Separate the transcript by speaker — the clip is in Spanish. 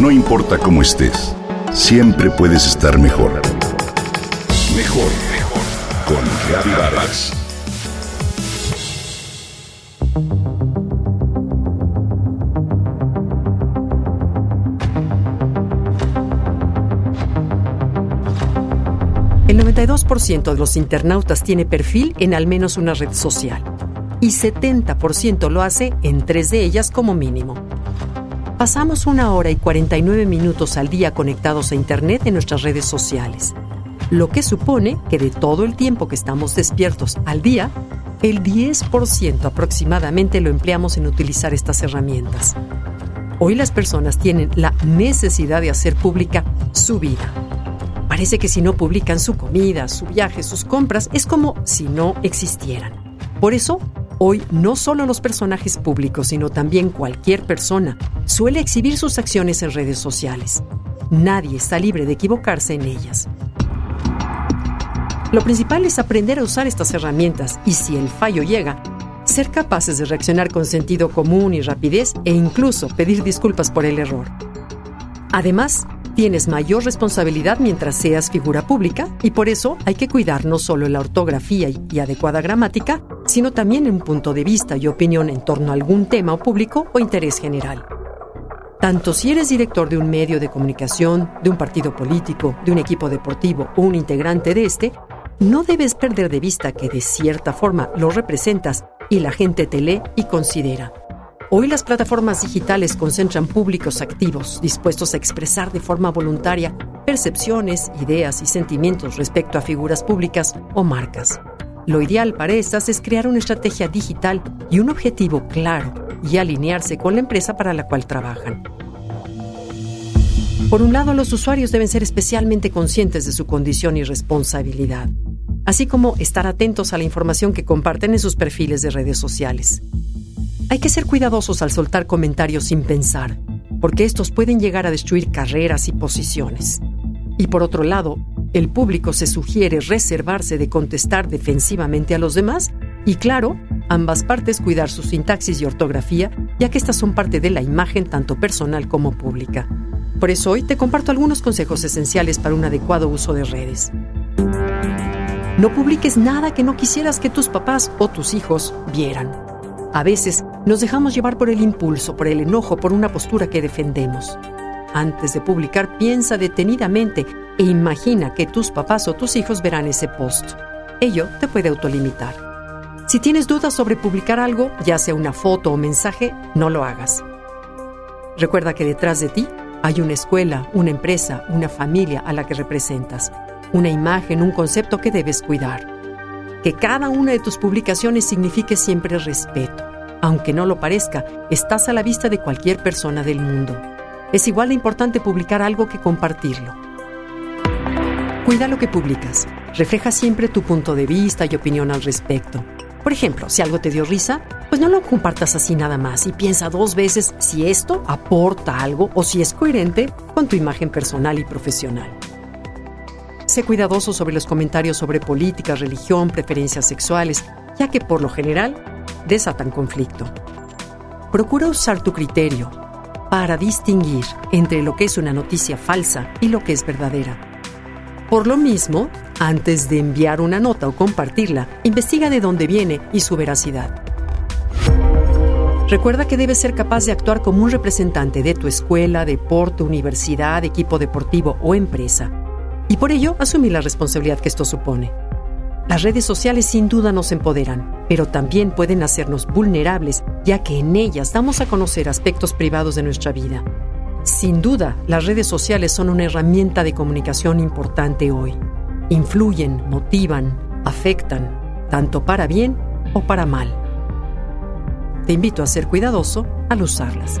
Speaker 1: No importa cómo estés, siempre puedes estar mejor. Mejor, mejor. Con Vargas.
Speaker 2: El 92% de los internautas tiene perfil en al menos una red social y 70% lo hace en tres de ellas como mínimo. Pasamos una hora y 49 minutos al día conectados a Internet en nuestras redes sociales, lo que supone que de todo el tiempo que estamos despiertos al día, el 10% aproximadamente lo empleamos en utilizar estas herramientas. Hoy las personas tienen la necesidad de hacer pública su vida. Parece que si no publican su comida, su viaje, sus compras, es como si no existieran. Por eso, Hoy no solo los personajes públicos, sino también cualquier persona suele exhibir sus acciones en redes sociales. Nadie está libre de equivocarse en ellas. Lo principal es aprender a usar estas herramientas y si el fallo llega, ser capaces de reaccionar con sentido común y rapidez e incluso pedir disculpas por el error. Además, Tienes mayor responsabilidad mientras seas figura pública y por eso hay que cuidar no solo la ortografía y adecuada gramática, sino también un punto de vista y opinión en torno a algún tema o público o interés general. Tanto si eres director de un medio de comunicación, de un partido político, de un equipo deportivo o un integrante de este, no debes perder de vista que de cierta forma lo representas y la gente te lee y considera. Hoy las plataformas digitales concentran públicos activos, dispuestos a expresar de forma voluntaria percepciones, ideas y sentimientos respecto a figuras públicas o marcas. Lo ideal para estas es crear una estrategia digital y un objetivo claro y alinearse con la empresa para la cual trabajan. Por un lado, los usuarios deben ser especialmente conscientes de su condición y responsabilidad, así como estar atentos a la información que comparten en sus perfiles de redes sociales. Hay que ser cuidadosos al soltar comentarios sin pensar, porque estos pueden llegar a destruir carreras y posiciones. Y por otro lado, el público se sugiere reservarse de contestar defensivamente a los demás y claro, ambas partes cuidar su sintaxis y ortografía, ya que estas son parte de la imagen tanto personal como pública. Por eso hoy te comparto algunos consejos esenciales para un adecuado uso de redes. No publiques nada que no quisieras que tus papás o tus hijos vieran. A veces nos dejamos llevar por el impulso, por el enojo, por una postura que defendemos. Antes de publicar, piensa detenidamente e imagina que tus papás o tus hijos verán ese post. Ello te puede autolimitar. Si tienes dudas sobre publicar algo, ya sea una foto o mensaje, no lo hagas. Recuerda que detrás de ti hay una escuela, una empresa, una familia a la que representas, una imagen, un concepto que debes cuidar que cada una de tus publicaciones signifique siempre respeto. Aunque no lo parezca, estás a la vista de cualquier persona del mundo. Es igual de importante publicar algo que compartirlo. Cuida lo que publicas. Refleja siempre tu punto de vista y opinión al respecto. Por ejemplo, si algo te dio risa, pues no lo compartas así nada más y piensa dos veces si esto aporta algo o si es coherente con tu imagen personal y profesional. Sé cuidadoso sobre los comentarios sobre política, religión, preferencias sexuales, ya que por lo general desatan conflicto. Procura usar tu criterio para distinguir entre lo que es una noticia falsa y lo que es verdadera. Por lo mismo, antes de enviar una nota o compartirla, investiga de dónde viene y su veracidad. Recuerda que debes ser capaz de actuar como un representante de tu escuela, deporte, universidad, equipo deportivo o empresa y por ello asumir la responsabilidad que esto supone. Las redes sociales sin duda nos empoderan, pero también pueden hacernos vulnerables, ya que en ellas damos a conocer aspectos privados de nuestra vida. Sin duda, las redes sociales son una herramienta de comunicación importante hoy. Influyen, motivan, afectan, tanto para bien o para mal. Te invito a ser cuidadoso al usarlas.